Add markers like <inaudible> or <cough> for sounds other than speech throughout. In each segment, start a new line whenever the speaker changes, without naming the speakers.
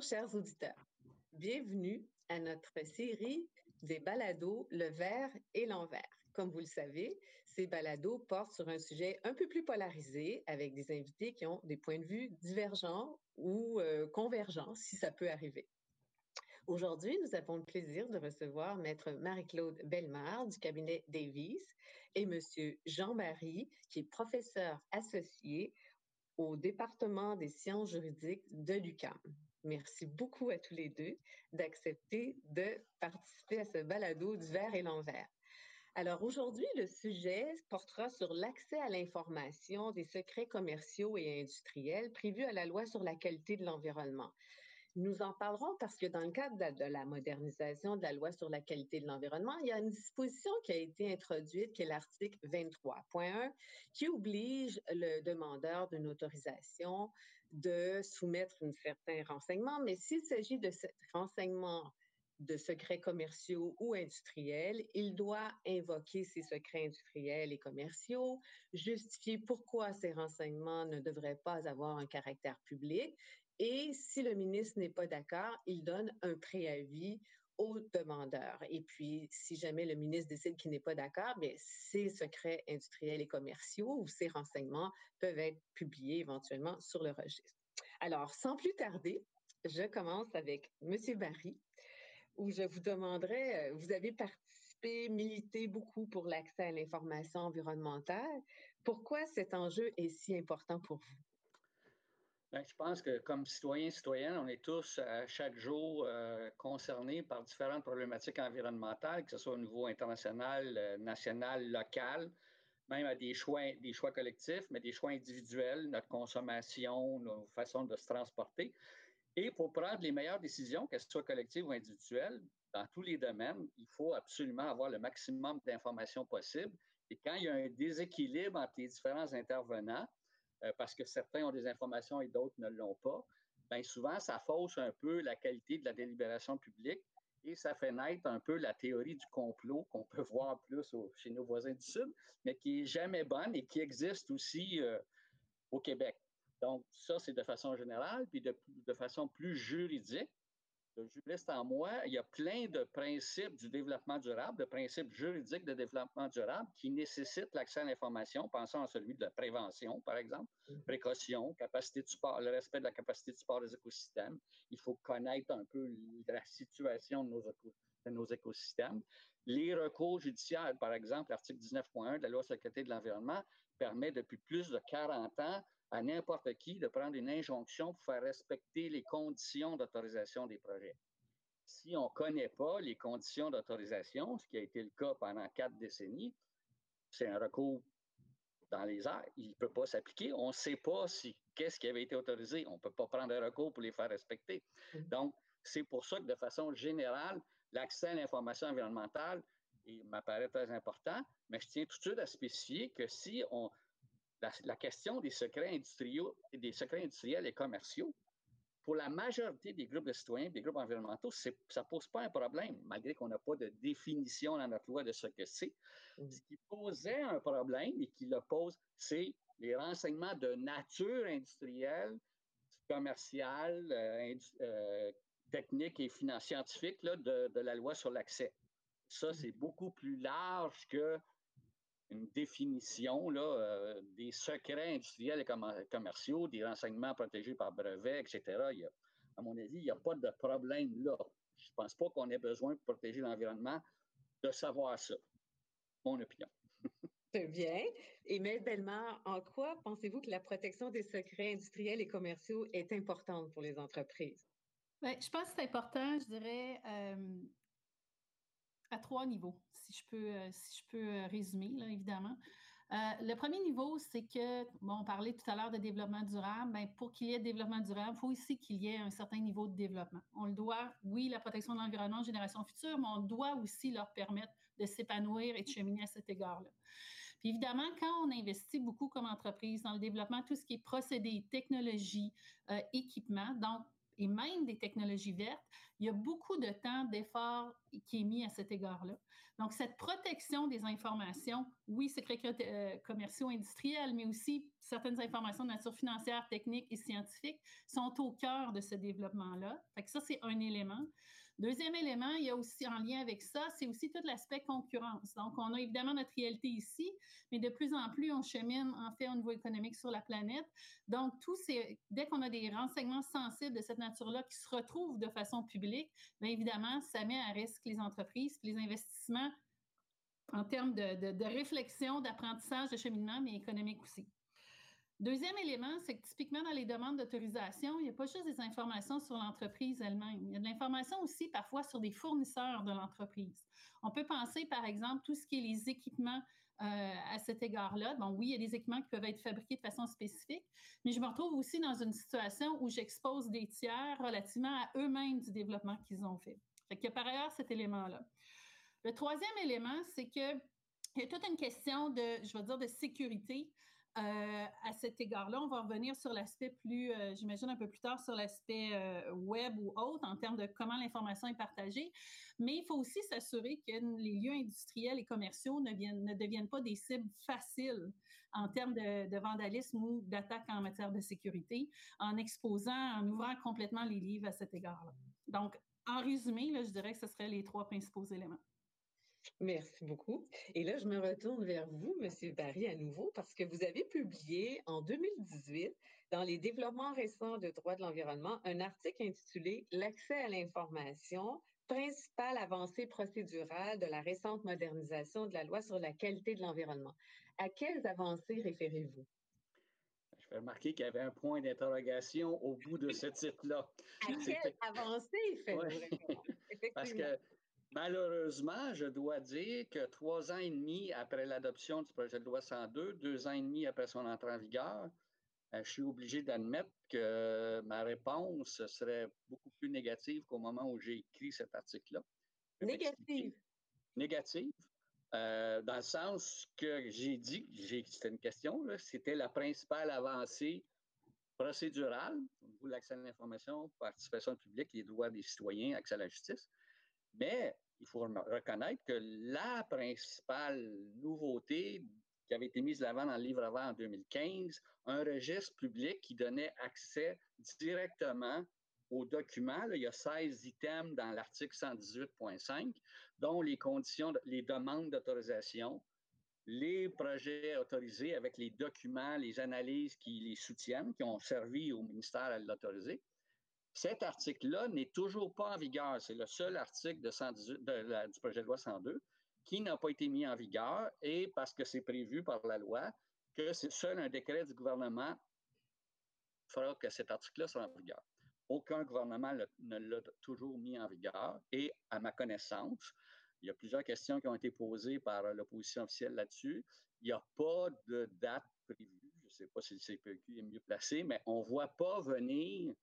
Chers auditeurs. Bienvenue à notre série des balados Le vert et l'envers. Comme vous le savez, ces balados portent sur un sujet un peu plus polarisé avec des invités qui ont des points de vue divergents ou euh, convergents, si ça peut arriver. Aujourd'hui, nous avons le plaisir de recevoir Maître Marie-Claude Bellemare du cabinet Davis et Monsieur Jean-Marie, qui est professeur associé au département des sciences juridiques de l'UQAM. Merci beaucoup à tous les deux d'accepter de participer à ce balado du verre et l'envers. Alors aujourd'hui, le sujet portera sur l'accès à l'information des secrets commerciaux et industriels prévus à la loi sur la qualité de l'environnement. Nous en parlerons parce que dans le cadre de, la modernisation de la loi sur la qualité de l'environnement, il y a une disposition qui a été introduite, qui est l'article 23.1, qui oblige le demandeur d'une autorisation de soumettre un certain renseignement, mais s'il s'agit de ce renseignement de secrets commerciaux ou industriels, il doit invoquer ces secrets industriels et commerciaux, justifier pourquoi ces renseignements ne devraient pas avoir un caractère public et si le ministre n'est pas d'accord, il donne un préavis au demandeur. Et puis, si jamais le ministre décide qu'il n'est pas d'accord, bien, ces secrets industriels et commerciaux ou ces renseignements peuvent être publiés éventuellement sur le registre. Alors, sans plus tarder, je commence avec M. Barry, où je vous demanderai, euh, vous avez participé, milité beaucoup pour l'accès à l'information environnementale. Pourquoi cet enjeu est si important pour vous?
Ben, je pense que comme citoyens citoyennes, on est tous euh, chaque jour euh, concernés par différentes problématiques environnementales, que ce soit au niveau international, euh, national, local, même à des choix, des choix collectifs, mais des choix individuels, notre consommation, nos façons de se transporter. Et pour prendre les meilleures décisions, qu'elles soient collectives ou individuelles, dans tous les domaines, il faut absolument avoir le maximum d'informations possibles. Et quand il y a un déséquilibre entre les différents intervenants, euh, parce que certains ont des informations et d'autres ne l'ont pas, bien souvent, ça fausse un peu la qualité de la délibération publique et ça fait naître un peu la théorie du complot qu'on peut <laughs> voir plus chez nos voisins du Sud, mais qui n'est jamais bonne et qui existe aussi euh, au Québec. Donc, ça, c'est de façon générale, puis de, de façon plus juridique le juriste en moi, il y a plein de principes du développement durable, de principes juridiques de développement durable qui nécessitent l'accès à l'information. Pensons à celui de la prévention, par exemple, mm-hmm. précaution, capacité de support, le respect de la capacité de support des écosystèmes. Il faut connaître un peu la situation de nos, de nos écosystèmes. Les recours judiciaires, par exemple, l'article 19.1 de la loi sur la qualité de l'environnement permet depuis plus de 40 ans à n'importe qui de prendre une injonction pour faire respecter les conditions d'autorisation des projets. Si on ne connaît pas les conditions d'autorisation, ce qui a été le cas pendant quatre décennies, c'est un recours dans les airs. Il ne peut pas s'appliquer. On ne sait pas si qu'est-ce qui avait été autorisé. On ne peut pas prendre un recours pour les faire respecter. Mm-hmm. Donc, c'est pour ça que de façon générale, l'accès à l'information environnementale m'apparaît très important, mais je tiens tout de suite à spécifier que si on, la, question des secrets industriels, des secrets industriels et commerciaux, pour la majorité des groupes de citoyens, des groupes environnementaux, ça ne pose pas un problème, malgré qu'on n'a pas de définition dans notre loi de ce que c'est. Mm. Ce qui posait un problème et qui le pose, c'est les renseignements de nature industrielle, commerciale, euh, euh, technique et scientifique de, de, la loi sur l'accès. Ça, c'est mm. beaucoup plus large que une définition là, euh, des secrets industriels et commerciaux, des renseignements protégés par brevet, etc. Il à mon avis, il n'y a pas de problème là. Je ne pense pas qu'on ait besoin de protéger l'environnement de savoir ça. Mon opinion.
Très bien. Et mais Bellemare, en quoi pensez-vous que la protection des secrets industriels et commerciaux est importante pour les entreprises?
Bien, je pense que c'est important, je dirais, euh, trois niveaux, si je peux, euh, si je peux euh, résumer, là, évidemment. Euh, le premier niveau, c'est que, bon, on parlait tout à l'heure de développement durable. Bien, pour qu'il y ait développement durable, il faut aussi qu'il y ait un certain niveau de développement. On le doit, oui, la protection de l'environnement, génération future, mais on doit aussi leur permettre de s'épanouir et de cheminer à cet égard-là. Puis évidemment, quand on investit beaucoup comme entreprise dans le développement, tout ce qui est procédés, technologie, équipement, donc et même des technologies vertes, il y a beaucoup de temps, d'efforts qui est mis à cet égard-là. Donc, cette protection des informations, oui, secrets euh, commerciaux industriels, mais aussi certaines informations de nature financière, technique et scientifique sont au cœur de ce développement-là. Ça, c'est un élément. Deuxième élément, il y a aussi en lien avec ça, c'est aussi tout l'aspect concurrence. Donc, on a évidemment notre réalité ici, mais de plus en plus, on chemine en fait au niveau économique sur la planète. Donc, tout ces, dès qu'on a des renseignements sensibles de cette nature-là qui se retrouvent de façon publique, bien évidemment, ça met à risque les entreprises, les investissements en termes de, de réflexion, d'apprentissage, de cheminement, mais économique aussi. Deuxième élément, c'est que typiquement dans les demandes d'autorisation, il n'y a pas juste des informations sur l'entreprise elle-même. Il y a de l'information aussi parfois sur des fournisseurs de l'entreprise. On peut penser, par exemple, tout ce qui est les équipements euh, à cet égard-là. Bon, oui, il y a des équipements qui peuvent être fabriqués de façon spécifique, mais je me retrouve aussi dans une situation où j'expose des tiers relativement à eux-mêmes du développement qu'ils ont fait. Fait qu'il y a par ailleurs cet élément-là. Le troisième élément, c'est que il y a toute une question de, je vais dire, de sécurité. Euh, à cet égard-là, on va revenir sur l'aspect plus, euh, j'imagine un peu plus tard, sur l'aspect euh, web ou autre en termes de comment l'information est partagée. Mais il faut aussi s'assurer que les lieux industriels et commerciaux ne, viennent, ne deviennent pas des cibles faciles en termes de, vandalisme ou d'attaque en matière de sécurité, en exposant, en ouvrant complètement les livres à cet égard-là. Donc, en résumé, je dirais que ce seraient les trois principaux éléments.
Merci beaucoup. Et là, je me retourne vers vous, M. Barry, à nouveau, parce que vous avez publié en 2018, dans les développements récents de droit de l'environnement, un article intitulé L'accès à l'information, principale avancée procédurale de la récente modernisation de la loi sur la qualité de l'environnement. À quelles avancées référez-vous?
Je vais remarquer qu'il y avait un point d'interrogation au bout de ce titre-là.
À quelle avancée faites-vous <laughs>
Parce que Malheureusement, je dois dire que trois ans et demi après l'adoption du projet de loi 102, deux ans et demi après son entrée en vigueur, euh, je suis obligé d'admettre que ma réponse serait beaucoup plus négative qu'au moment où j'ai écrit cet article-là.
Négative?
Négative. Euh, dans le sens que j'ai dit, c'était une question, c'était la principale avancée procédurale au niveau de l'accès à l'information, participation publique, les droits des citoyens, accès à la justice. Mais il faut reconnaître que la principale nouveauté qui avait été mise l'avant dans le livre avant en 2015, un registre public qui donnait accès directement aux documents. il y a 16 items dans l'article 118.5, dont les conditions, les demandes d'autorisation, les projets autorisés avec les documents, les analyses qui les soutiennent, qui ont servi au ministère à l'autoriser. Cet article-là n'est toujours pas en vigueur. C'est le seul article du projet de loi 102 qui n'a pas été mis en vigueur et parce que c'est prévu par la loi que c'est seul un décret du gouvernement fera que cet article-là soit en vigueur. Aucun gouvernement ne l'a toujours mis en vigueur et à ma connaissance, il y a plusieurs questions qui ont été posées par l'opposition officielle là-dessus. Il n'y a pas de date prévue. Je ne sais pas si le CPQ est mieux placé, mais on ne voit pas venir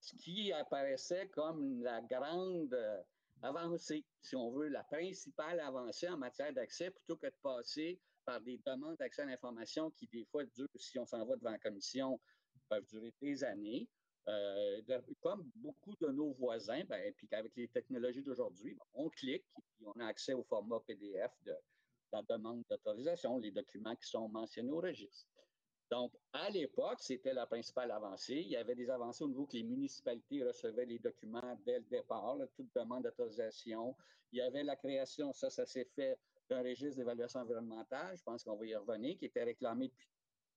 ce qui apparaissait comme la grande euh, avancée, si on veut, la principale avancée en matière d'accès, plutôt que de passer par des demandes d'accès à l'information qui, des fois, durent, si on s'en va devant la commission, peuvent durer des années. Euh, comme beaucoup de nos voisins, ben, puis qu'avec les technologies d'aujourd'hui, on clique et on a accès au format PDF de la demande d'autorisation, les documents qui sont mentionnés au registre. Donc, à l'époque, c'était la principale avancée. Il y avait des avancées au niveau que les municipalités recevaient les documents dès le départ, toute demande d'autorisation. Il y avait la création, ça, ça s'est fait d'un registre d'évaluation environnementale, je pense qu'on va y revenir, qui était réclamé depuis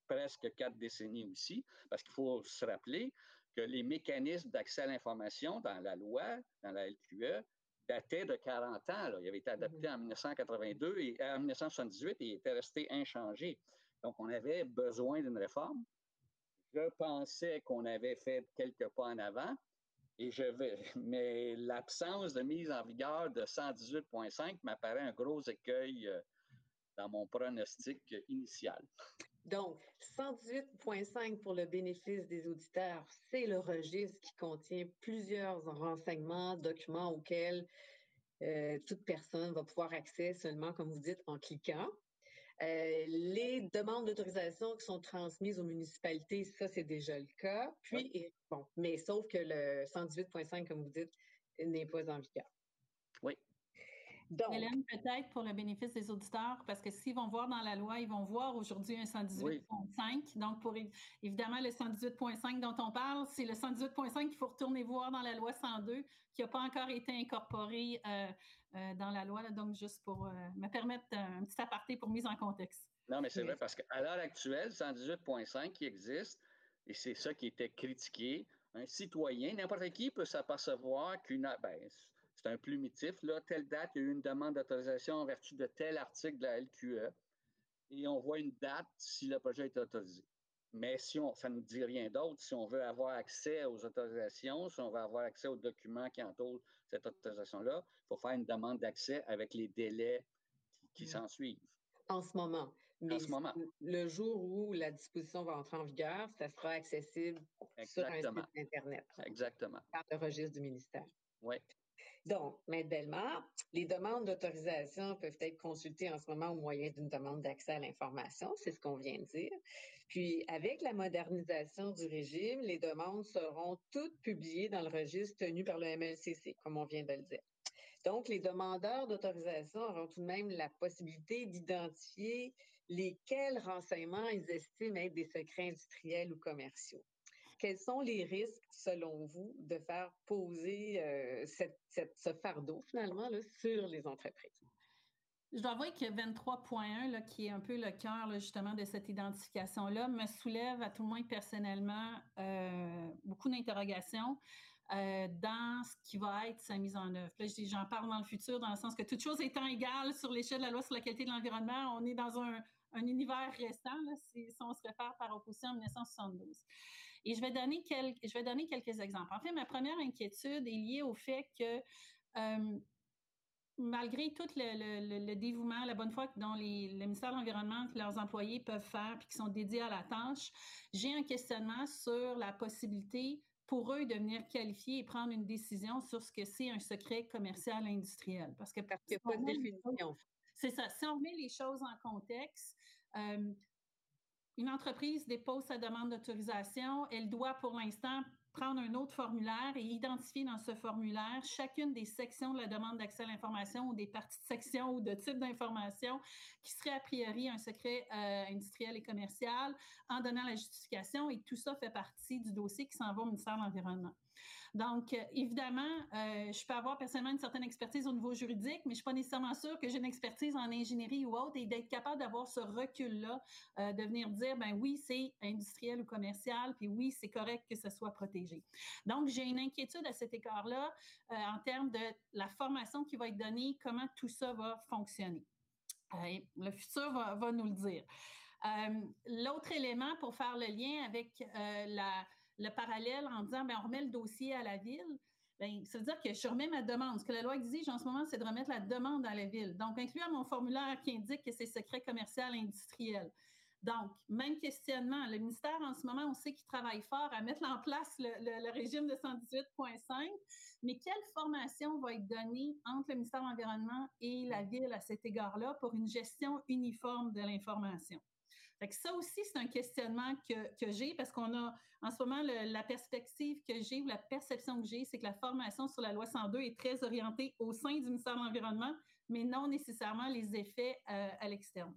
presque quatre décennies aussi, parce qu'il faut se rappeler que les mécanismes d'accès à l'information dans la loi, dans la LQE, dataient de 40 ans. Là. Il avait été adapté mm-hmm. en 1982 et euh, en 1978 et il était resté inchangé. Donc, on avait besoin d'une réforme. Je pensais qu'on avait fait quelques pas en avant, et je vais, mais l'absence de mise en vigueur de 118.5 m'apparaît un gros écueil euh, dans mon pronostic initial.
Donc, 118.5 pour le bénéfice des auditeurs, c'est le registre qui contient plusieurs renseignements, documents auxquels euh, toute personne va pouvoir accéder seulement, comme vous dites, en cliquant. Euh, les demandes d'autorisation qui sont transmises aux municipalités, ça, c'est déjà le cas. Puis, bon, mais sauf que le 118.5, comme vous dites, n'est pas en vigueur.
Donc, Hélène, peut-être pour le bénéfice des auditeurs, parce que s'ils vont voir dans la loi, ils vont voir aujourd'hui un 118.5. Donc, pour évidemment, le 118.5 dont on parle, c'est le 118.5 qu'il faut retourner voir dans la loi 102, qui n'a pas encore été incorporé euh, euh, dans la loi. donc, juste pour euh, me permettre un petit aparté pour mise en contexte.
Non, mais c'est vrai, parce qu'à l'heure actuelle, 118.5 qui existe, et c'est ça qui était critiqué, un citoyen, n'importe qui peut s'apercevoir qu'une. Ben, c'est un plumitif, là, telle date, il y a eu une demande d'autorisation en vertu de tel article de la LQE, et on voit une date si le projet est autorisé. Mais si on, ça ne nous dit rien d'autre, si on veut avoir accès aux autorisations, si on veut avoir accès aux documents qui entourent cette autorisation-là, il faut faire une demande d'accès avec les délais qui, s'en suivent.
En ce moment. Mais en ce moment. le jour où la disposition va entrer en vigueur, ça sera accessible sur un site Internet.
Exactement.
Par le registre du ministère.
Oui.
Donc, Maître Bellemare, les demandes d'autorisation peuvent être consultées en ce moment au moyen d'une demande d'accès à l'information, c'est ce qu'on vient de dire. Puis, avec la modernisation du régime, les demandes seront toutes publiées dans le registre tenu par le MLCC, comme on vient de le dire. Donc, les demandeurs d'autorisation auront tout de même la possibilité d'identifier lesquels renseignements ils estiment être des secrets industriels ou commerciaux. Quels sont les risques, selon vous, de faire poser euh, ce fardeau, finalement, sur les entreprises?
Je dois avouer que 23.1, qui est un peu le cœur justement de cette identification-là, me soulève à tout le moins personnellement euh, beaucoup d'interrogations euh, dans ce qui va être sa mise en œuvre. Là, j'en parle dans le futur, dans le sens que toute chose étant égale sur l'échelle de la loi sur la qualité de l'environnement, on est dans un, un univers récent, si, on se réfère par opposition à 1972. Et je vais, donner quelques, je vais donner quelques exemples. En fait, ma première inquiétude est liée au fait que euh, malgré tout le, dévouement, la bonne foi dont les, le ministère de l'Environnement et leurs employés peuvent faire puis qui sont dédiés à la tâche, j'ai un questionnement sur la possibilité pour eux de venir qualifier et prendre une décision sur ce que c'est un secret commercial industriel. Parce que,
Parce qu'il n'y a pas de définition.
C'est ça. Si on met les choses en contexte, euh, une entreprise dépose sa demande d'autorisation, elle doit pour l'instant prendre un autre formulaire et identifier dans ce formulaire chacune des sections de la demande d'accès à l'information ou des parties de section ou de type d'information qui serait a priori un secret euh, industriel et commercial en donnant la justification et tout ça fait partie du dossier qui s'en va au ministère de l'Environnement. Donc, euh, évidemment, euh, je peux avoir personnellement une certaine expertise au niveau juridique, mais je suis pas nécessairement sûre que j'ai une expertise en ingénierie ou autre et d'être capable d'avoir ce recul-là, euh, de venir dire, ben oui, c'est industriel ou commercial, puis oui, c'est correct que ce soit protégé. Donc, j'ai une inquiétude à cet écart-là en termes de la formation qui va être donnée, comment tout ça va fonctionner. le futur va, nous le dire. L'autre élément pour faire le lien avec la le parallèle en disant, ben, on remet le dossier à la ville. Bien, ça veut dire que je remets ma demande. Ce que la loi exige en ce moment, c'est de remettre la demande à la ville. Donc, inclure mon formulaire qui indique que c'est secret commercial industriel. Donc, même questionnement. Le ministère, en ce moment, on sait qu'il travaille fort à mettre en place le, régime de 118.5, mais quelle formation va être donnée entre le ministère de l'Environnement et la ville à cet égard-là pour une gestion uniforme de l'information? Ça aussi, c'est un questionnement que, j'ai parce qu'on a en ce moment la perspective que j'ai ou la perception que j'ai, c'est que la formation sur la loi 102 est très orientée au sein du ministère de l'Environnement, mais non nécessairement les effets euh, à l'externe.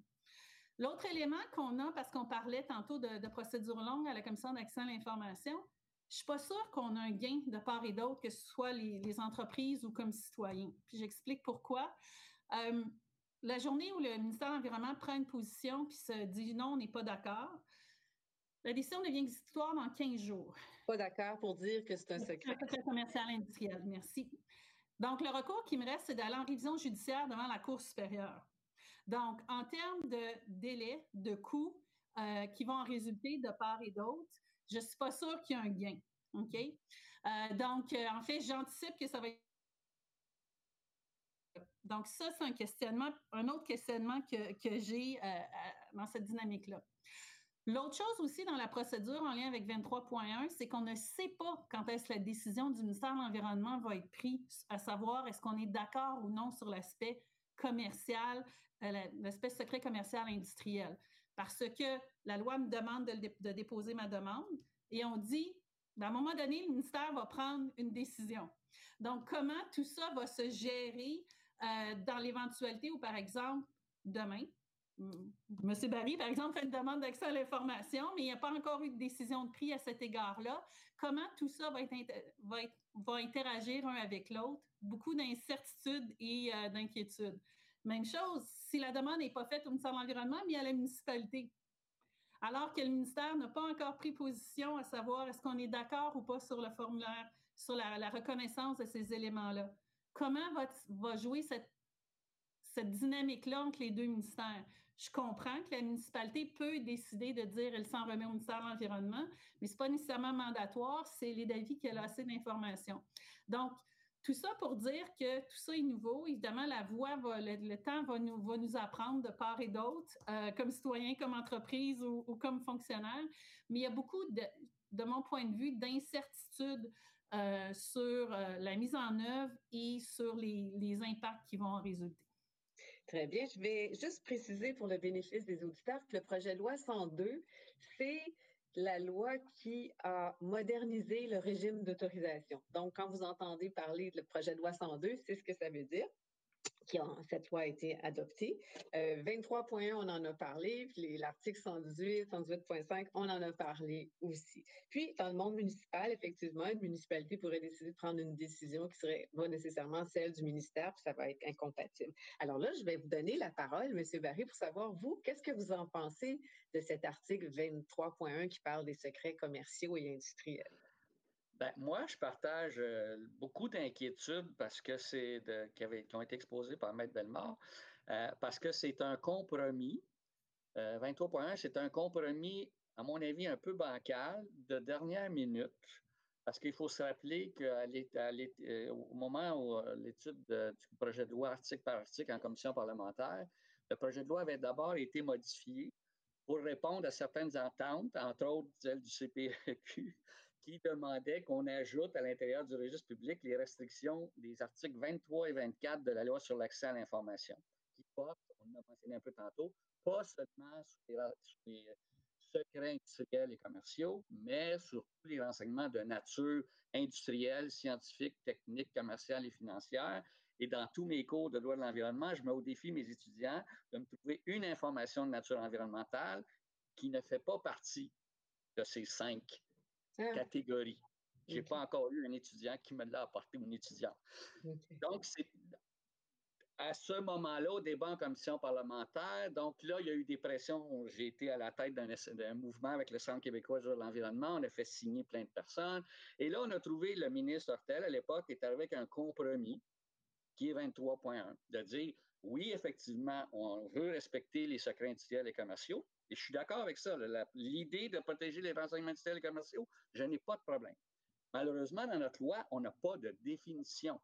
L'autre élément qu'on a, parce qu'on parlait tantôt de, procédure longue à la Commission d'accès à l'information, je suis pas sûre qu'on a un gain de part et d'autre, que ce soit les, entreprises ou comme citoyens. Puis j'explique pourquoi. Euh, la journée où le ministère de l'Environnement prend une position puis se dit non, on n'est pas d'accord, la décision devient exécutoire dans 15 jours.
Pas d'accord pour dire que c'est un secret.
Un secret commercial industriel, merci. Donc, le recours qui me reste, c'est d'aller en révision judiciaire devant la Cour supérieure. Donc, en termes de délai, de coûts euh, qui vont en résulter de part et d'autre, je ne suis pas sûre qu'il y a un gain. OK? Euh, donc, euh, en fait, j'anticipe que ça va être donc, ça, c'est un questionnement, un autre questionnement que, j'ai euh, euh, dans cette dynamique-là. L'autre chose aussi dans la procédure en lien avec 23.1, c'est qu'on ne sait pas quand est-ce que la décision du ministère de l'Environnement va être prise, à savoir est-ce qu'on est d'accord ou non sur l'aspect commercial, l'espèce secret commercial industriel. Parce que la loi me demande de, déposer ma demande et on dit, ben, à un moment donné, le ministère va prendre une décision. Donc, comment tout ça va se gérer dans l'éventualité où, par exemple, demain, M. Barry, par exemple, fait une demande d'accès à l'information, mais il n'y a pas encore eu de décision de prix à cet égard-là. Comment tout ça va, va, interagir un avec l'autre? Beaucoup d'incertitudes et euh, d'inquiétudes. Même chose, si la demande n'est pas faite au ministère de l'Environnement, mais à la municipalité. Alors que le ministère n'a pas encore pris position à savoir est-ce qu'on est, d'accord ou pas sur le formulaire, sur la, reconnaissance de ces éléments-là. Comment va, jouer cette dynamique-là entre les deux ministères? Je comprends que la municipalité peut décider de dire elle s'en remet au ministère de l'Environnement, mais ce n'est pas nécessairement mandatoire, c'est les David qui a assez d'informations. Donc, tout ça pour dire que tout ça est nouveau. Évidemment, la voie, le, temps va nous, va nous apprendre de part et d'autre, euh, comme citoyen, comme entreprise ou, comme fonctionnaire. Mais il y a beaucoup, de, de mon point de vue, d'incertitudes euh, sur euh, la mise en œuvre et sur les, les impacts qui vont en résulter.
Très bien. Je vais juste préciser pour le bénéfice des auditeurs que le projet de loi 102, c'est la loi qui a modernisé le régime d'autorisation. Donc, quand vous entendez parler de projet de loi 102, c'est ce que ça veut dire qui a, cette loi a été adoptée. 23.1, euh, on en a parlé, puis l'article 118, 118.5, on en a parlé aussi. Puis, dans le monde municipal, effectivement, une municipalité pourrait décider de prendre une décision qui serait pas nécessairement celle du ministère, puis ça va être incompatible. Alors là, je vais vous donner la parole, M. Barry, pour savoir, vous, qu'est-ce que vous en pensez de cet article 23.1 qui parle des secrets commerciaux et industriels?
Ben, moi, je partage euh, beaucoup d'inquiétudes parce que c'est qui, ont été exposées par Maître Bellemare, euh, parce que c'est un compromis. 23.1, euh, c'est un compromis, à mon avis, un peu bancal, de dernière minute, parce qu'il faut se rappeler qu'au moment où l'étude du projet de loi article par article en commission parlementaire, le projet de loi avait d'abord été modifié pour répondre à certaines ententes, entre autres celle du CPQ, qui demandait qu'on ajoute à l'intérieur du registre public les restrictions des articles 23 et 24 de la loi sur l'accès à l'information, qui portent, on l'a mentionné un peu tantôt, pas seulement sur les, secrets industriels et commerciaux, mais sur tous les renseignements de nature industrielle, scientifique, technique, commerciale et financière. Et dans tous mes cours de droit de l'environnement, je mets au défi mes étudiants de me trouver une information de nature environnementale qui ne fait pas partie de ces cinq. Catégorie. Je n'ai pas encore eu un étudiant qui me l'a apporté, une étudiante. Donc, c'est à ce moment-là, au débat en commission parlementaire, donc là, il y a eu des pressions. J'ai été à la tête d'un mouvement avec le Centre québécois de l'environnement. On a fait signer plein de personnes. Et là, on a trouvé le ministre Hortel, à l'époque, est arrivé avec un compromis qui est 23.1, de dire oui, effectivement, on veut respecter les secrets industriels et commerciaux, et je suis d'accord avec ça. L'idée de protéger les renseignements industriels et commerciaux, je n'ai pas de problème. Malheureusement, dans notre loi, on n'a pas de définition.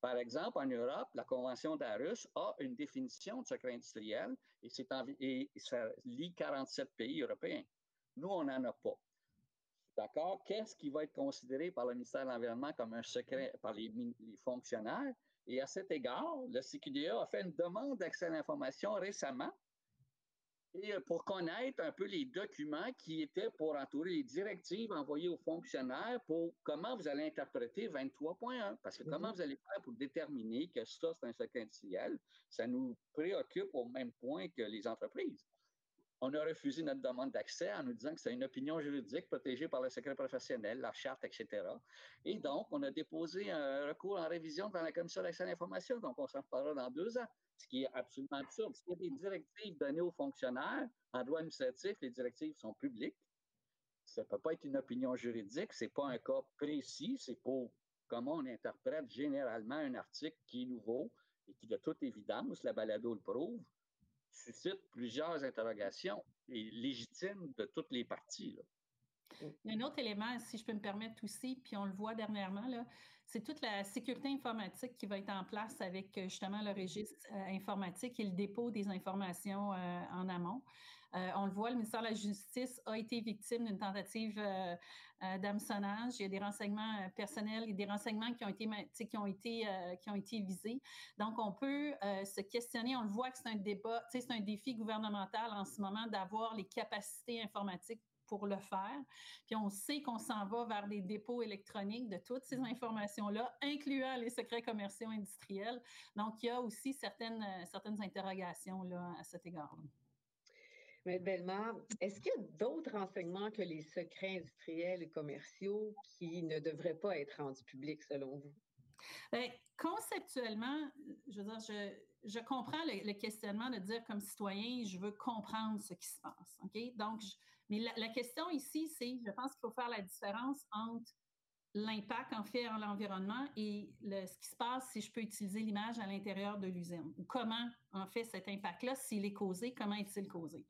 Par exemple, en Europe, la Convention d'Arus a une définition de secret industriel et, ça lie 47 pays européens. Nous, on n'en a pas. D'accord? Qu'est-ce qui va être considéré par le ministère de l'Environnement comme un secret par les fonctionnaires? Et à cet égard, le CQDA a fait une demande d'accès à l'information récemment et euh, pour connaître un peu les documents qui étaient pour entourer les directives envoyées aux fonctionnaires pour comment vous allez interpréter 23.1. Parce que comment mhm. vous allez faire pour déterminer que ça, c'est un secret industriel, ça nous préoccupe au même point que les entreprises. On a refusé notre demande d'accès en nous disant que c'est une opinion juridique protégée par le secret professionnel, la charte, etc. Et donc, on a déposé un recours en révision devant la Commission d'accès à l'information. Donc, on s'en reparlera dans deux ans ce qui est absolument absurde. S'il y a des directives données aux fonctionnaires, en droit administratif, les directives sont publiques. Ça ne peut pas être une opinion juridique, ce n'est pas un cas précis, c'est pour comment on interprète généralement un article qui est nouveau et qui, de toute évidence, la balado le prouve, suscite plusieurs interrogations et légitimes de toutes les parties.
Un autre élément, si je peux me permettre aussi, puis on le voit dernièrement, c'est toute la sécurité informatique qui va être en place avec euh, justement le registre euh, informatique et le dépôt des informations euh, en amont. On le voit, le ministère de la Justice a été victime d'une tentative d'hameçonnage. Il y a des renseignements personnels et des renseignements qui ont été, qui ont été, qui ont été visés. Donc, on peut se questionner. On le voit que c'est un débat, c'est un défi gouvernemental en ce moment d'avoir les capacités informatiques pour le faire. Puis on sait qu'on s'en va vers des dépôts électroniques de toutes ces informations-là, incluant les secrets commerciaux industriels. Donc, il y a aussi certaines, euh, certaines interrogations là, à cet égard-là.
Mais Belmar, est-ce qu'il y a d'autres renseignements que les secrets industriels et commerciaux qui ne devraient pas être rendus publics selon vous?
Bien, conceptuellement, je veux dire, je, je comprends le, questionnement de dire comme citoyen, je veux comprendre ce qui se passe. OK? Donc, mais la, question ici, c'est, je pense qu'il faut faire la différence entre l'impact en fait en l'environnement et le, ce qui se passe si je peux utiliser l'image à l'intérieur de l'usine ou comment en fait cet impact-là, s'il est causé, comment est-il causé?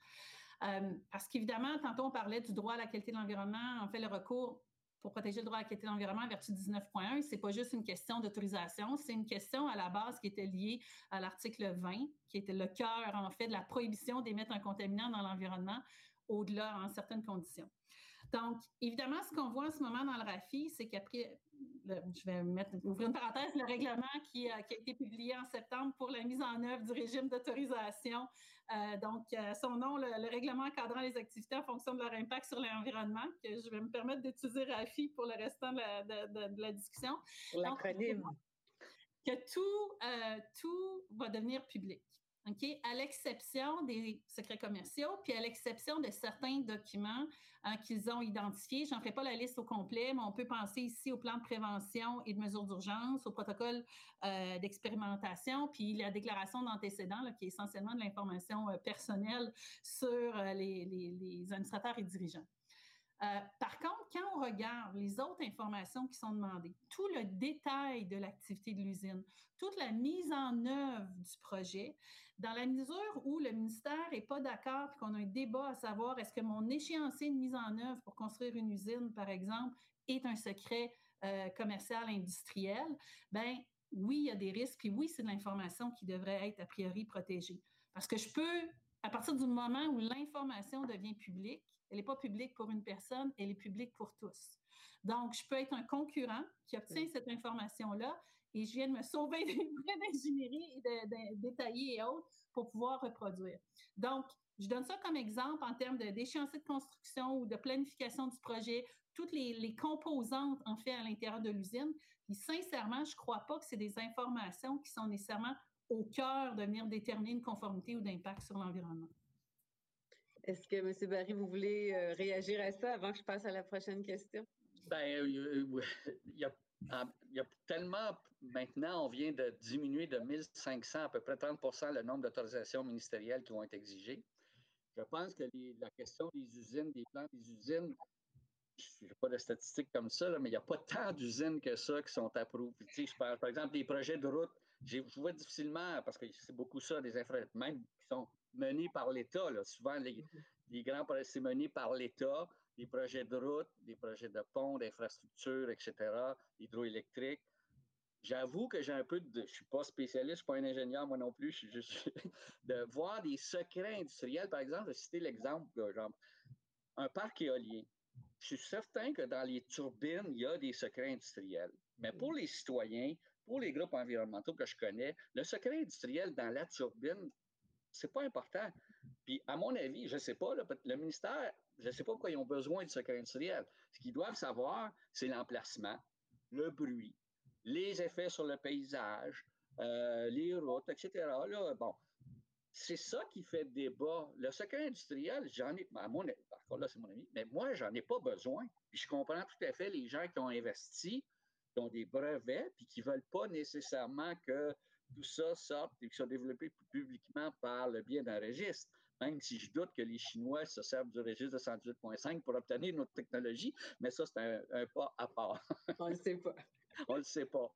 Euh, parce qu'évidemment, tantôt on parlait du droit à la qualité de l'environnement, en fait le recours pour protéger le droit à la qualité de l'environnement, vertu 19.1, c'est pas juste une question d'autorisation, c'est une question à la base qui était liée à l'article 20, qui était le cœur, en fait, de la prohibition d'émettre un contaminant dans l'environnement au-delà en certaines conditions. Donc, évidemment, ce qu'on voit en ce moment dans le RAFI, c'est qu'après, je vais mettre, ouvrir une parenthèse, le règlement qui, a été publié en septembre pour la mise en œuvre du régime d'autorisation. Euh, donc, euh, son nom, le, règlement encadrant les activités en fonction de leur impact sur l'environnement, que je vais me permettre d'utiliser RAFI pour le restant de la, discussion.
L'acronyme.
Que tout, euh, tout va devenir public à l'exception des secrets commerciaux, puis à l'exception de certains documents hein, qu'ils ont identifiés. Je n'en ferai pas la liste au complet, mais on peut penser ici au plan de prévention et de mesures d'urgence, au protocole euh, d'expérimentation, puis la déclaration d'antécédent, qui est essentiellement de l'information euh, personnelle sur euh, les administrateurs et dirigeants. Euh, par contre, quand on regarde les autres informations qui sont demandées, tout le détail de l'activité de l'usine, toute la mise en œuvre du projet, dans la mesure où le ministère n'est pas d'accord et qu'on a un débat à savoir est-ce que mon échéancier de mise en œuvre pour construire une usine, par exemple, est un secret euh, commercial industriel, ben oui, il y a des risques, puis oui, c'est de l'information qui devrait être a priori protégée. Parce que je peux, à partir du moment où l'information devient publique, elle n'est pas publique pour une personne, elle est publique pour tous. Donc, je peux être un concurrent qui obtient cette information-là et je viens de me sauver des <laughs> frais d'ingénierie et de, détaillés et autres pour pouvoir reproduire. Donc, je donne ça comme exemple en termes d'échéancier de, construction ou de planification du projet, toutes les, composantes en fait à l'intérieur de l'usine. Puis sincèrement, je ne crois pas que c'est des informations qui sont nécessairement au cœur de venir déterminer une conformité ou d'impact sur l'environnement.
Est-ce que, M. Barry, vous voulez euh, réagir à ça avant que je passe à la prochaine question?
Bien, euh, il y a il y a tellement, maintenant, on vient de diminuer de 1500 à peu près 30% le nombre d'autorisations ministérielles qui vont être exigées. Je pense que la question des usines, des plans des usines, je n'ai pas de statistiques comme ça, mais il n'y a pas tant d'usines que ça qui sont approuvées. je parle, par exemple, des projets de route. Je vois difficilement, parce que c'est beaucoup ça, des infrastructures, même qui sont menés par l'État. Souvent, les, les grands projets, c'est mené par l'État, des projets de route, des projets de ponts, d'infrastructures, etc., hydroélectriques. J'avoue que j'ai un peu de. Je ne suis pas spécialiste, je ne suis pas un ingénieur, moi non plus. Je suis juste. <laughs> de voir des secrets industriels. Par exemple, je vais citer l'exemple, genre, un parc éolien. Je suis certain que dans les turbines, il y a des secrets industriels. Mais pour les citoyens, pour les groupes environnementaux que je connais, le secret industriel dans la turbine, c'est pas important. Puis, à mon avis, je ne sais pas, le, ministère, je ne sais pas pourquoi ils ont besoin de secret industriel. Ce qu'ils doivent savoir, c'est l'emplacement, le bruit, les effets sur le paysage, euh, les routes, etc. Là, bon, c'est ça qui fait débat. Le secret industriel, j'en ai, à mon avis, par contre, là, c'est mon avis, mais moi, j'en ai pas besoin. Puis je comprends tout à fait les gens qui ont investi, qui ont des brevets, puis qui ne veulent pas nécessairement que tout ça sorte et que soit développé publiquement par le biais d'un registre. Même si je doute que les Chinois se servent du registre de 118.5 pour obtenir notre technologie, mais ça, c'est un, pas à part.
On ne le sait pas. <laughs>
On ne le sait pas.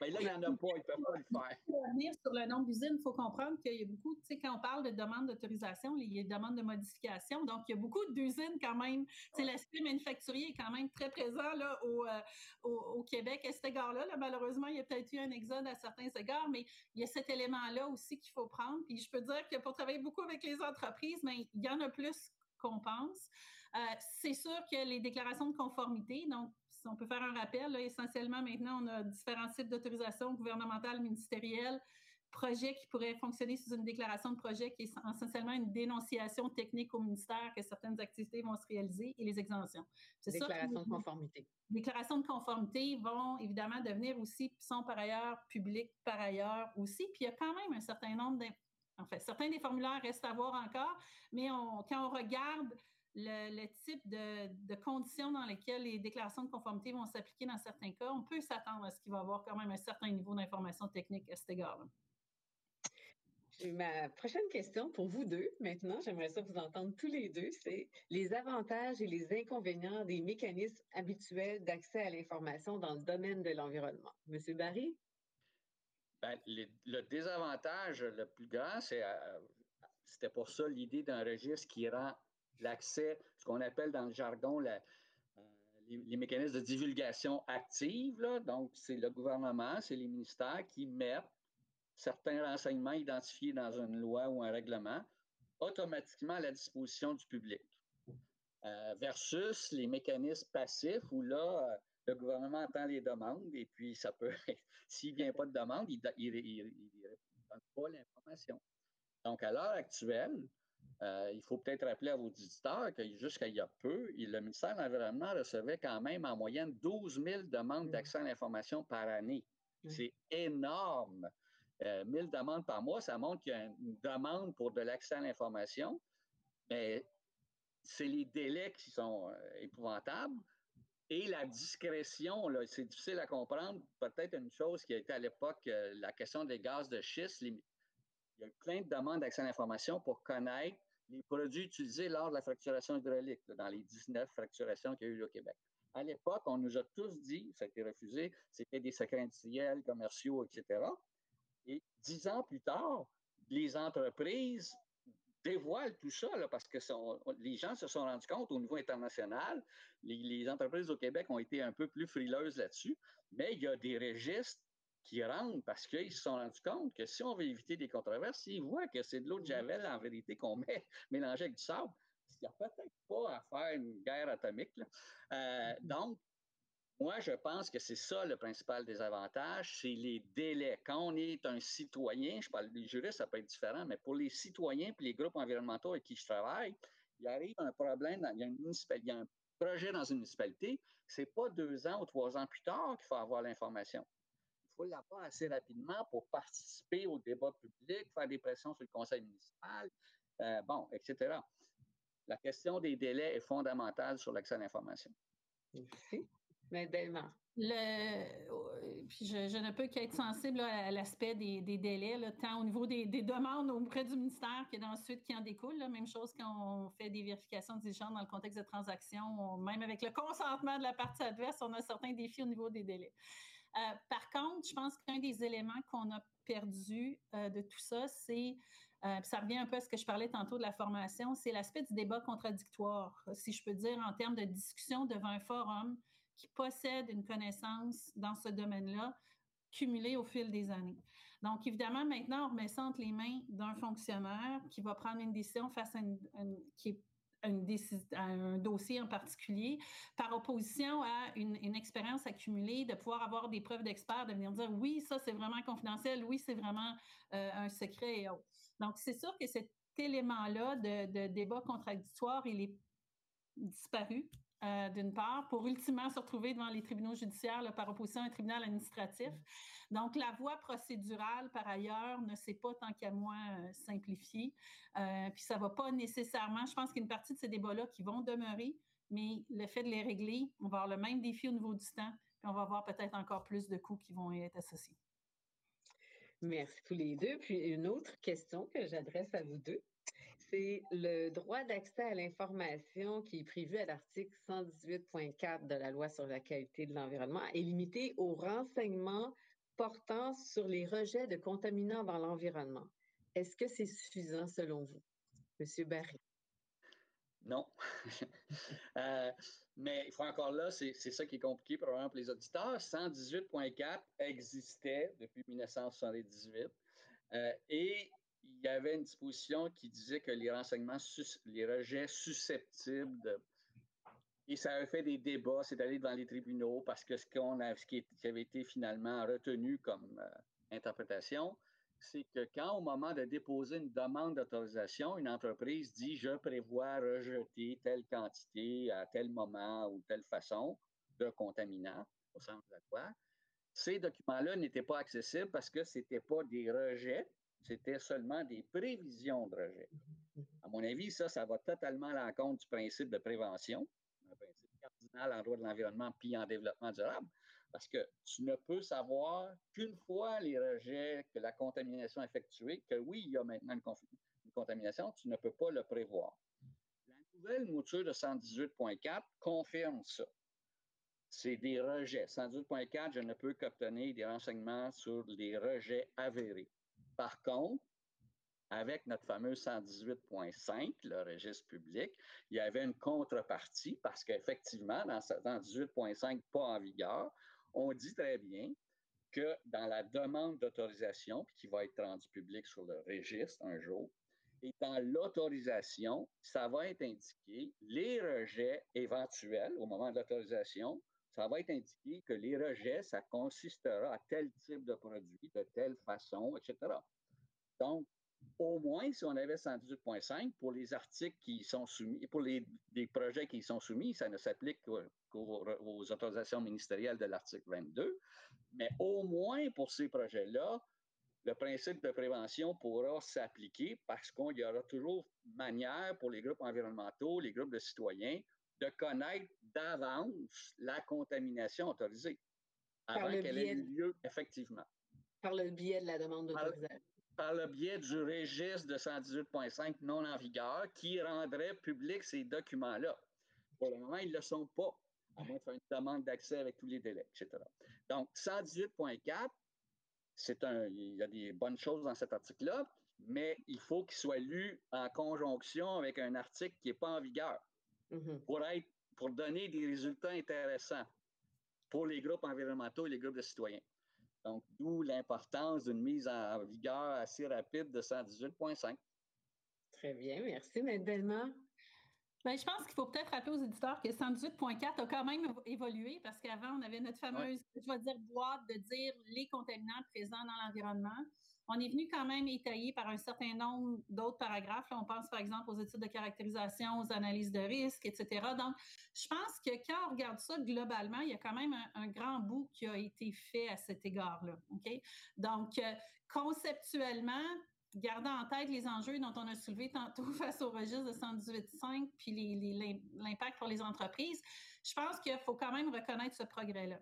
Mais là, il n'y en a pas, ils ne peuvent pas le faire.
Pour revenir sur le nombre d'usines, il faut comprendre qu'il y a beaucoup, tu sais, quand on parle de demande d'autorisation, il y a demande de modification. Donc, il y a beaucoup d'usines quand même. Tu sais, l'aspect manufacturier est quand même très présent là, au, euh, au, Québec à cet égard-là. Là, malheureusement, il y a peut-être eu un exode à certains égards, mais il y a cet élément-là aussi qu'il faut prendre. Puis je peux dire que pour travailler beaucoup avec les entreprises, mais il y en a plus qu'on pense. Euh, c'est sûr que les déclarations de conformité, donc on peut faire un rappel, essentiellement maintenant, on a différents types d'autorisation gouvernementale, ministérielle, projet qui pourrait fonctionner sous une déclaration de projet qui est essentiellement une dénonciation technique au ministère que certaines activités vont se réaliser et les exemptions.
Déclaration de conformité.
Déclarations de conformité vont évidemment devenir aussi, sont par ailleurs publiques par ailleurs aussi. Puis il y a quand même un certain nombre en fait, certains des formulaires restent à voir encore, mais quand on regarde le, type de, conditions dans lesquelles les déclarations de conformité vont s'appliquer dans certains cas, on peut s'attendre à ce qu'il va y avoir quand même un certain niveau d'information technique à cet égard-là.
Ma prochaine question pour vous deux, maintenant, j'aimerais ça vous entendre tous les deux, c'est les avantages et les inconvénients des mécanismes habituels d'accès à l'information dans le domaine de l'environnement. Monsieur Barry?
Ben, le désavantage le plus grand, c'est, euh, c'était pour ça l'idée d'un registre qui rend l'accès, ce qu'on appelle dans le jargon euh, les, mécanismes de divulgation active. Donc, c'est le gouvernement, c'est les ministères qui mettent certains renseignements identifiés dans une loi ou un règlement automatiquement à la disposition du public. Euh, versus les mécanismes passifs où là, le gouvernement attend les demandes et puis ça peut, <laughs> s'il ne vient pas de demande, il ne donne pas l'information. Donc, à l'heure actuelle, euh, il faut peut-être rappeler à vos auditeurs que jusqu'à il y a peu, le ministère de l'Environnement recevait quand même en moyenne 12 000 demandes d'accès à l'information par année. C'est énorme. Euh, 1000 demandes par mois, ça montre qu'il y a une demande pour de l'accès à l'information, mais c'est les délais qui sont euh, épouvantables. Et la discrétion, c'est difficile à comprendre. Peut-être une chose qui a été à l'époque euh, la question des gaz de schiste. il y a eu plein de demandes d'accès à l'information pour connaître les produits utilisés lors de la fracturation hydraulique, dans les 19 fracturations qu'il y a eu au Québec. À l'époque, on nous a tous dit, ça a été refusé, c'était des secrets industriels, commerciaux, etc. Et dix ans plus tard, les entreprises dévoile tout ça, parce que les gens se sont rendus compte au niveau international, les, entreprises au Québec ont été un peu plus frileuses là-dessus, mais il y a des registres qui rentrent parce qu'ils se sont rendus compte que si on veut éviter des controverses, ils voient que c'est de l'eau de Javel en vérité qu'on <laughs> met mélangée avec du sable, il n'y a peut-être pas à faire une guerre atomique. Euh, donc, moi, je pense que c'est ça le principal désavantage, c'est les délais. Quand on est un citoyen, je parle des juristes, ça peut être différent, mais pour les citoyens et les groupes environnementaux avec qui je travaille, il arrive un problème, il, y a une il y a un projet dans une municipalité, c'est pas deux ans ou trois ans plus tard qu'il faut avoir l'information. Faut l'avoir assez rapidement pour participer au débat public, faire des pressions sur le conseil municipal, euh, bon, etc. La question des délais est fondamentale sur l'accès à l'information.
Merci. Mais.
Le, puis je, ne peux qu'être sensible à l'aspect des, délais, tant au niveau des, demandes auprès du ministère que d'ensuite qui en découle. Même chose quand on fait des vérifications diligences dans le contexte de transactions, même avec le consentement de la partie adverse, on a certains défis au niveau des délais. Euh, par contre, je pense qu'un des éléments qu'on a perdu euh, de tout ça, c'est, euh, ça revient un peu à ce que je parlais tantôt de la formation, c'est l'aspect du débat contradictoire, si je peux dire, en termes de discussion devant un forum qui possèdent une connaissance dans ce domaine-là cumulée au fil des années. Donc, évidemment, maintenant, on remet ça entre les mains d'un fonctionnaire qui va prendre une décision face à, une, qui est un dossier en particulier, par opposition à une, expérience accumulée, de pouvoir avoir des preuves d'experts, de venir dire oui, ça c'est vraiment confidentiel, oui, c'est vraiment euh, un secret et autres. Donc, c'est sûr que cet élément-là de, débat contradictoire, il est disparu euh, d'une part, pour ultimement se retrouver devant les tribunaux judiciaires par opposition à un tribunal administratif. Donc, la voie procédurale, par ailleurs, ne s'est pas tant qu'à moi euh, simplifiée. Euh, puis ça ne va pas nécessairement, je pense qu'il y a une partie de ces débats-là qui vont demeurer, mais le fait de les régler, on va avoir le même défi au niveau du temps, puis on va avoir peut-être encore plus de coûts qui vont y être associés.
Merci tous les deux. Puis une autre question que j'adresse à vous deux. C'est le droit d'accès à l'information qui est prévu à l'article 118.4 de la loi sur la qualité de l'environnement est limité aux renseignements portant sur les rejets de contaminants dans l'environnement. Est-ce que c'est suffisant selon vous, Monsieur Barry?
Non. <laughs> Euh, mais il faut encore là, c'est ça qui est compliqué probablement pour les auditeurs. 118.4 existait depuis 1978 euh, et il y avait une disposition qui disait que les renseignements, les rejets susceptibles de. Et ça avait fait des débats, c'est allé devant les tribunaux parce que ce, a, ce qui avait été finalement retenu comme euh, interprétation, c'est que quand, au moment de déposer une demande d'autorisation, une entreprise dit Je prévois rejeter telle quantité à tel moment ou telle façon de contaminants au centre de loi, ces documents-là n'étaient pas accessibles parce que ce n'étaient pas des rejets, c'était seulement des prévisions de rejet. À mon avis, ça, ça va totalement à l'encontre du principe de prévention, un principe cardinal en droit de l'environnement puis en développement durable. Parce que tu ne peux savoir qu'une fois les rejets, que la contamination effectuée, que oui, il y a maintenant une, contamination, tu ne peux pas le prévoir. La nouvelle mouture de 118.4 confirme ça. C'est des rejets. 118.4, je ne peux qu'obtenir des renseignements sur les rejets avérés. Par contre, avec notre fameux 118.5, le registre public, il y avait une contrepartie parce qu'effectivement, dans 118.5 pas en vigueur, on dit très bien que dans la demande d'autorisation, qui va être rendue publique sur le registre un jour, et dans l'autorisation, ça va être indiqué les rejets éventuels au moment de l'autorisation. Ça va être indiqué que les rejets, ça consistera à tel type de produit, de telle façon, etc. Donc, au moins, si on avait 118.5, pour les articles qui sont soumis, pour les, projets qui sont soumis, ça ne s'applique qu'aux autorisations ministérielles de l'article 22. Mais au moins pour ces projets-là, le principe de prévention pourra s'appliquer parce qu'il y aura toujours manière pour les groupes environnementaux, les groupes de citoyens, de connaître d'avance la contamination autorisée avant qu'elle ait eu lieu effectivement.
Par le biais de la demande d'autorisation
par le biais du registre de 118.5 non en vigueur qui rendrait public ces documents-là. Pour le moment, ils ne le sont pas, à moins de faire une demande d'accès avec tous les délais, etc. Donc, 118.4, c'est un, il y a des bonnes choses dans cet article-là, mais il faut qu'il soit lu en conjonction avec un article qui n'est pas en vigueur mm-hmm. pour, être, pour donner des résultats intéressants pour les groupes environnementaux et les groupes de citoyens. Donc, d'où l'importance d'une mise en vigueur assez rapide de 118.5.
Très bien, merci, Mme.
Ben, je pense qu'il faut peut-être rappeler aux éditeurs que 118.4 a quand même évolué parce qu'avant, on avait notre fameuse, je vais dire, boîte de dire les contaminants présents dans l'environnement. On est venu quand même étayer par un certain nombre d'autres paragraphes. on pense par exemple aux études de caractérisation, aux analyses de risque, etc. Donc, je pense que quand on regarde ça globalement, il y a quand même un, grand bout qui a été fait à cet égard-là. Donc, euh, conceptuellement, gardant en tête les enjeux dont on a soulevé tantôt <laughs> face au registre de 118.5 puis l'impact pour les entreprises, je pense qu'il faut quand même reconnaître ce progrès-là.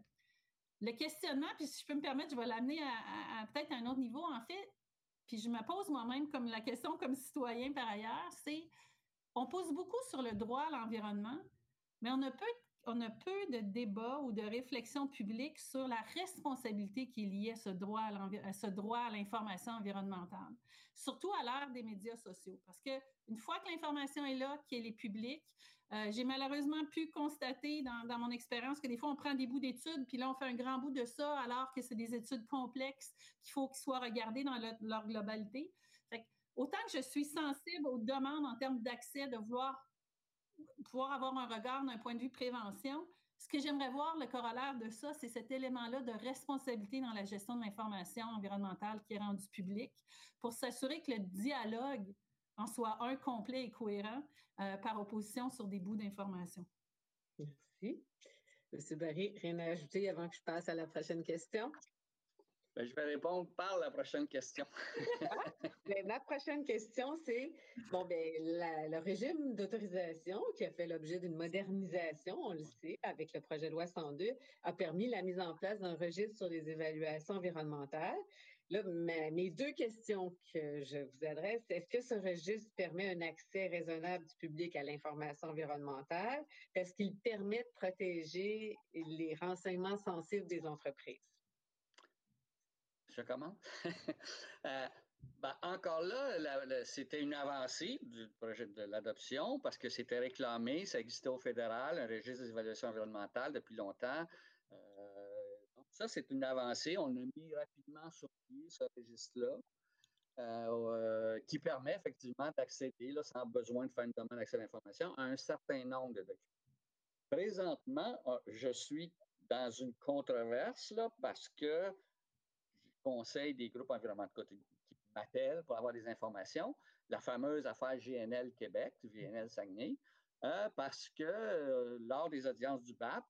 Le questionnement, puis si je peux me permettre, je vais l'amener à, peut-être à un autre niveau, en fait, puis je me pose moi-même comme la question comme citoyen par ailleurs, c'est on pose beaucoup sur le droit à l'environnement, mais on ne peut on a peu de débats ou de réflexions publiques sur la responsabilité qui est liée à ce droit à, ce droit à l'information environnementale, surtout à l'ère des médias sociaux. Parce que une fois que l'information est là, qu'elle est publique, euh, j'ai malheureusement pu constater dans, mon expérience que des fois, on prend des bouts d'études, puis là, on fait un grand bout de ça, alors que c'est des études complexes qu'il faut qu'ils soient regardées dans leur globalité. Autant que je suis sensible aux demandes en termes d'accès, de vouloir pouvoir avoir un regard d'un point de vue prévention. Ce que j'aimerais voir, le corollaire de ça, c'est cet élément-là de responsabilité dans la gestion de l'information environnementale qui est rendue publique pour s'assurer que le dialogue en soit un complet et cohérent euh, par opposition sur des bouts d'information.
Merci. M. Barry, rien à ajouter avant que je passe à la prochaine question?
Ben, je vais répondre par la prochaine question. <laughs>
Ben, ma prochaine question, c'est bon, ben, le régime d'autorisation qui a fait l'objet d'une modernisation, on le sait, avec le projet de loi 102, a permis la mise en place d'un registre sur les évaluations environnementales. Mes deux questions que je vous adresse, est-ce que ce registre permet un accès raisonnable du public à l'information environnementale? Est-ce qu'il permet de protéger les renseignements sensibles des entreprises?
je commence. <laughs> Euh, ben, encore là, c'était une avancée du projet de l'adoption parce que c'était réclamé, ça existait au fédéral, un registre d'évaluation environnementale depuis longtemps. Euh, ça, c'est une avancée. On a mis rapidement sur pied ce registre-là. Euh, qui permet effectivement d'accéder, sans besoin de faire une demande d'accès à l'information, à un certain nombre de documents. Présentement, euh, je suis dans une controverse là, parce que je conseille des groupes environnementaux qui m'appellent pour avoir des informations, la fameuse affaire GNL Québec, GNL Saguenay, euh, parce que lors des audiences du BAP,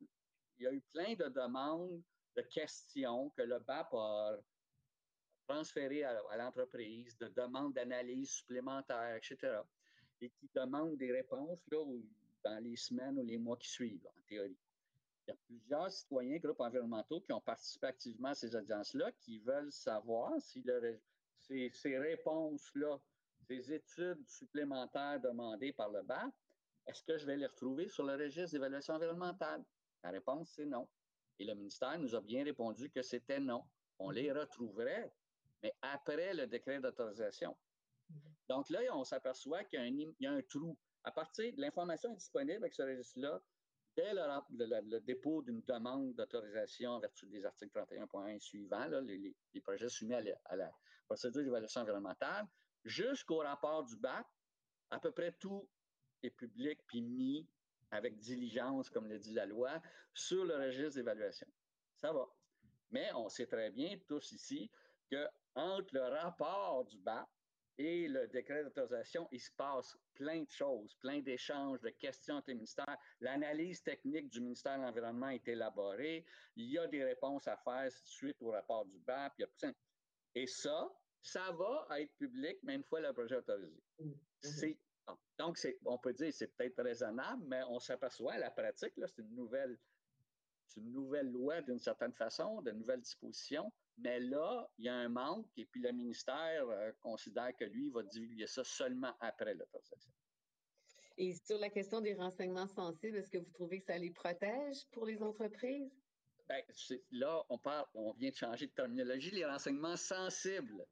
il y a eu plein de demandes, de questions que le BAP a transférées à, l'entreprise, de demandes d'analyse supplémentaires, etc., et qui demandent des réponses là, dans les semaines ou les mois qui suivent, en théorie. Il y a plusieurs citoyens, groupes environnementaux qui ont participé activement à ces audiences-là, qui veulent savoir si ces, ces réponses-là, ces études supplémentaires demandées par le BAP, est-ce que je vais les retrouver sur le registre d'évaluation environnementale? La réponse, c'est non. Et le ministère nous a bien répondu que c'était non. On les retrouverait, mais après le décret d'autorisation. Donc là, on s'aperçoit qu'il y, a un trou. À partir de l'information disponible avec ce registre-là dès le, dépôt d'une demande d'autorisation en vertu des articles 31.1 et suivants, les, projets soumis à la, à la procédure d'évaluation environnementale, jusqu'au rapport du BAC, à peu près tout est public puis mis avec diligence, comme le dit la loi, sur le registre d'évaluation. Ça va. Mais on sait très bien, tous ici, que entre le rapport du BAP et le décret d'autorisation, il se passe plein de choses, plein d'échanges, de questions entre les ministères. L'analyse technique du ministère de l'Environnement est élaborée. Il y a des réponses à faire suite au rapport du BAP. Et ça, ça va être public, mais une fois le projet autorisé. Mm-hmm. C'est donc, on peut dire que c'est peut-être raisonnable, mais on s'aperçoit à la pratique, c'est une nouvelle, une nouvelle loi d'une certaine façon, de nouvelles dispositions. Mais là, il y a un manque et puis le ministère euh, considère que lui va divulguer ça seulement après l'autorisation.
Et sur la question des renseignements sensibles, est-ce que vous trouvez que ça les protège pour les entreprises?
Bien, là, on parle, on vient de changer de terminologie, les renseignements sensibles.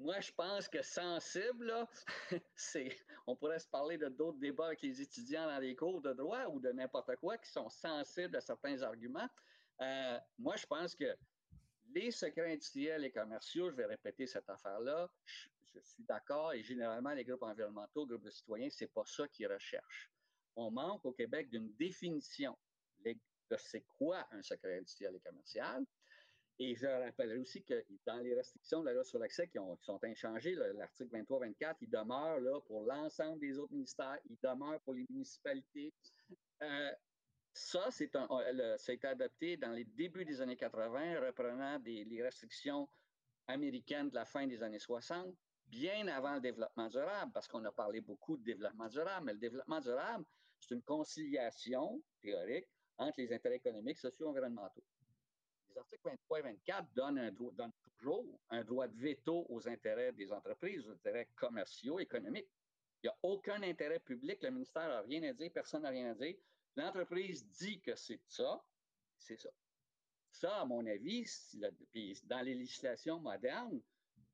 Moi, je pense que sensible, <laughs> c'est, on pourrait se parler de d'autres débats avec les étudiants dans les cours de droit ou de n'importe quoi qui sont sensibles à certains arguments. Euh, moi, je pense que les secrets industriels et commerciaux, je vais répéter cette affaire-là, je, suis d'accord et généralement, les groupes environnementaux, groupes de citoyens, c'est pas ça qu'ils recherchent. On manque au Québec d'une définition de c'est quoi un secret industriel et commercial. Et je rappellerai aussi que dans les restrictions de la loi sur l'accès qui, sont inchangées, l'article 23-24, il demeure là, pour l'ensemble des autres ministères, il demeure pour les municipalités. Euh, ça, c'est un, ça a été adopté dans les débuts des années 80, reprenant les restrictions américaines de la fin des années 60, bien avant le développement durable, parce qu'on a parlé beaucoup de développement durable, mais le développement durable, c'est une conciliation théorique entre les intérêts économiques, sociaux et environnementaux les articles 23 et 24 donnent, toujours un droit de veto aux intérêts des entreprises, aux intérêts commerciaux, économiques. Il n'y a aucun intérêt public. Le ministère n'a rien à dire, personne n'a rien à dire. L'entreprise dit que c'est ça, c'est ça. Ça, à mon avis, dans les législations modernes,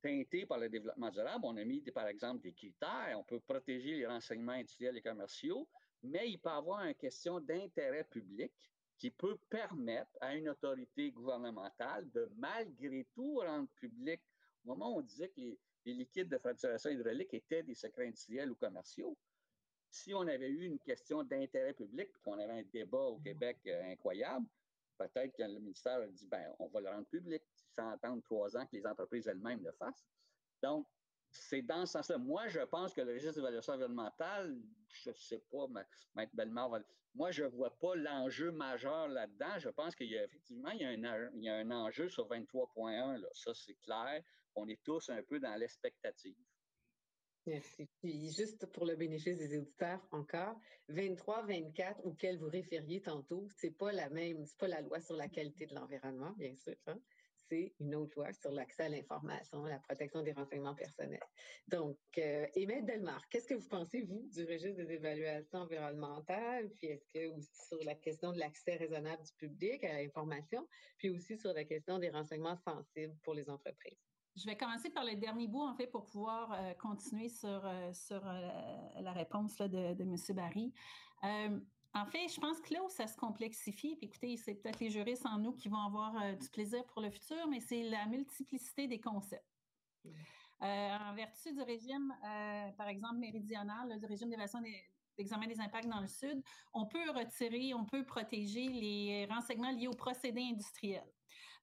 teintées par le développement durable, on a mis, par exemple, des critères. On peut protéger les renseignements industriels et commerciaux, mais il peut y avoir une question d'intérêt public qui peut permettre à une autorité gouvernementale de malgré tout rendre public, au moment où on disait que les, liquides de fracturation hydraulique étaient des secrets industriels ou commerciaux, si on avait eu une question d'intérêt public, qu'on avait un débat au Québec euh, incroyable, peut-être que le ministère a dit, ben, on va le rendre public, sans attendre trois ans que les entreprises elles-mêmes le fassent. Donc, c'est dans ce sens-là. Moi, je pense que le registre d'évaluation environnementale, je ne sais pas, Maître Bellemare, moi, je ne vois pas l'enjeu majeur là-dedans. Je pense qu'il y a effectivement il y a, un, il y a un enjeu sur 23.1, ça c'est clair. On est tous un peu dans l'expectative.
Merci. Puis juste pour le bénéfice des auditeurs encore, 23, 24 auquel vous référiez tantôt, c'est pas la même, c'est pas la loi sur la qualité de l'environnement, bien sûr. Hein? Une autre loi sur l'accès à l'information, la protection des renseignements personnels. Donc, euh, Delmar, qu'est-ce que vous pensez, vous, du registre des évaluations environnementales, puis est-ce que aussi sur la question de l'accès raisonnable du public à l'information, puis aussi sur la question des renseignements sensibles pour les entreprises?
Je vais commencer par le dernier bout, en fait, pour pouvoir euh, continuer sur, euh, sur euh, la réponse là, de, de, M. Barry. En fait, je pense que là où ça se complexifie, puis écoutez, c'est peut-être les juristes en nous qui vont avoir du plaisir pour le futur, mais c'est la multiplicité des concepts. Mmh. en vertu du régime, par exemple, méridional, du régime d'évaluation des, d'examen des impacts dans le Sud, on peut retirer, on peut protéger les renseignements liés aux procédés industriels.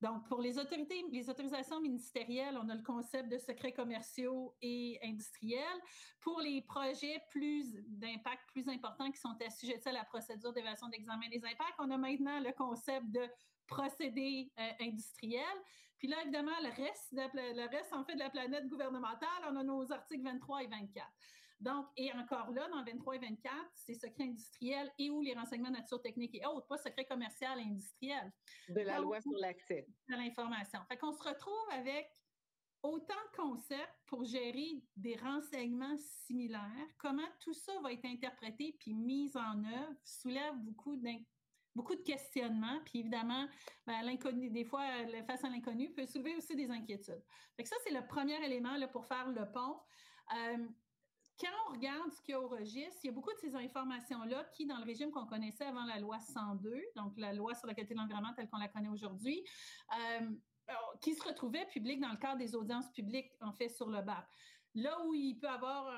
Donc, pour les autorisations ministérielles, on a le concept de secrets commerciaux et industriels. Pour les projets plus d'impact plus importants qui sont assujettis à la procédure d'évaluation d'examen des impacts, on a maintenant le concept de procédés euh, industriels. Puis là, évidemment, le reste, le reste, en fait, de la planète gouvernementale, on a nos articles 23 et 24. Donc, et encore là, dans 23 et 24, c'est secret industriel et ou les renseignements nature technique et autres, pas secret commercial et industriel.
De la loi sur l'accès.
À l'information. Fait qu'on se retrouve avec autant de concepts pour gérer des renseignements similaires. Comment tout ça va être interprété puis mis en œuvre soulève beaucoup beaucoup de questionnements, puis évidemment, ben, l'inconnu, des fois, face à l'inconnu peut soulever aussi des inquiétudes. Fait que ça, c'est le premier élément là, pour faire le pont. Euh, quand on regarde ce qu'il y a au registre, il y a beaucoup de ces informations-là qui, dans le régime qu'on connaissait avant la loi 102, donc la loi sur la qualité de l'environnement telle qu'on la connaît aujourd'hui, euh, qui se retrouvaient publiques dans le cadre des audiences publiques, en fait, sur le BAP. Là où il peut avoir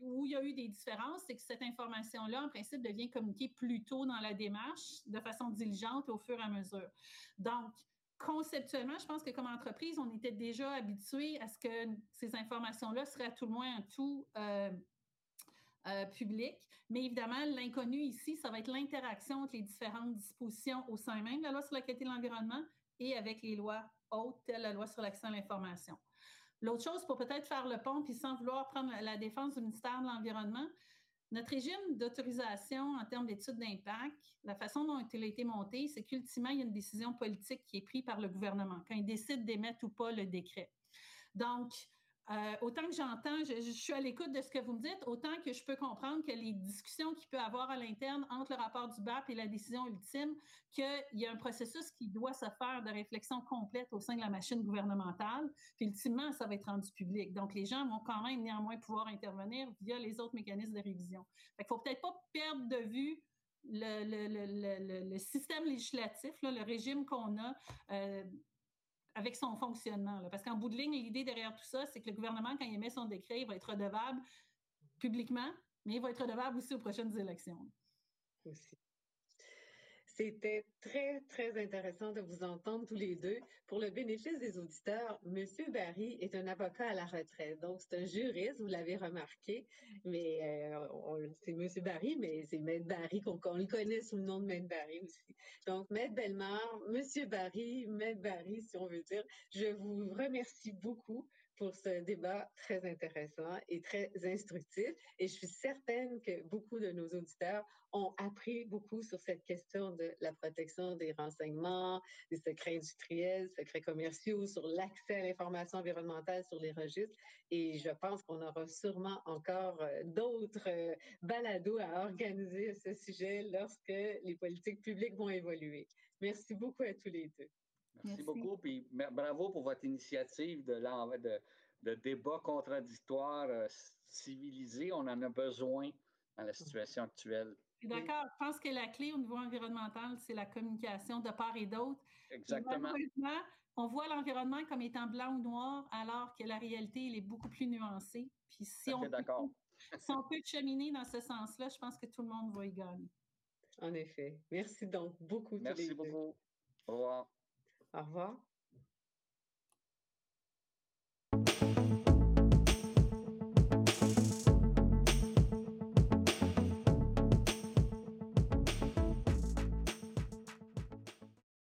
où il y a eu des différences, c'est que cette information-là, en principe, devient communiquée plus tôt dans la démarche, de façon diligente au fur et à mesure. Donc, conceptuellement, je pense que comme entreprise, on était déjà habitué à ce que ces informations-là seraient à tout le moins tout euh, euh, public. Mais évidemment, l'inconnu ici, ça va être l'interaction entre les différentes dispositions au sein même de la loi sur la qualité de l'environnement et avec les lois hautes, telles la loi sur l'accès à l'information. L'autre chose, pour peut-être faire le pont, puis sans vouloir prendre la défense du ministère de l'Environnement, notre régime d'autorisation en termes d'études d'impact, la façon dont il a été monté, c'est qu'ultimement, il y a une décision politique qui est prise par le gouvernement quand il décide d'émettre ou pas le décret. Donc, euh, autant que j'entends, je, suis à l'écoute de ce que vous me dites, autant que je peux comprendre que les discussions qu'il peut y avoir à l'interne entre le rapport du BAP et la décision ultime, qu'il y a un processus qui doit se faire de réflexion complète au sein de la machine gouvernementale, puis ultimement, ça va être rendu public. Donc, les gens vont quand même néanmoins pouvoir intervenir via les autres mécanismes de révision. Il ne faut peut-être pas perdre de vue le, système législatif, le régime qu'on a. Euh, avec son fonctionnement. Parce qu'en bout de ligne, l'idée derrière tout ça, c'est que le gouvernement, quand il émet son décret, il va être redevable publiquement, mais il va être redevable aussi aux prochaines élections.
C'était très, très intéressant de vous entendre tous les deux. Pour le bénéfice des auditeurs, M. Barry est un avocat à la retraite. Donc, c'est un juriste, vous l'avez remarqué, mais euh, c'est M. Barry, mais c'est Maître Barry qu'on le connaît sous le nom de Maître Barry aussi. Donc, Maître Bellemare, M. Barry, Maître Barry, si on veut dire, je vous remercie beaucoup pour ce débat très intéressant et très instructif. Et je suis certaine que beaucoup de nos auditeurs ont appris beaucoup sur cette question de la protection des renseignements, des secrets industriels, secrets commerciaux, sur l'accès à l'information environnementale sur les registres. Et je pense qu'on aura sûrement encore euh, d'autres euh, balados à organiser à ce sujet lorsque les politiques publiques vont évoluer. Merci beaucoup à tous les deux.
Merci, beaucoup. Puis bravo pour votre initiative de, de, de débat contradictoire euh, civilisé. On en a besoin dans la situation actuelle.
D'accord. Je pense que la clé au niveau environnemental, c'est la communication de part et d'autre.
Exactement.
on voit l'environnement comme étant blanc ou noir, alors que la réalité, elle est beaucoup plus nuancée. Puis si on, peut, <laughs> si on peut cheminer dans ce sens-là, je pense que tout le monde va y gagner.
En effet. Merci donc beaucoup.
Merci beaucoup. Au revoir.
Au revoir.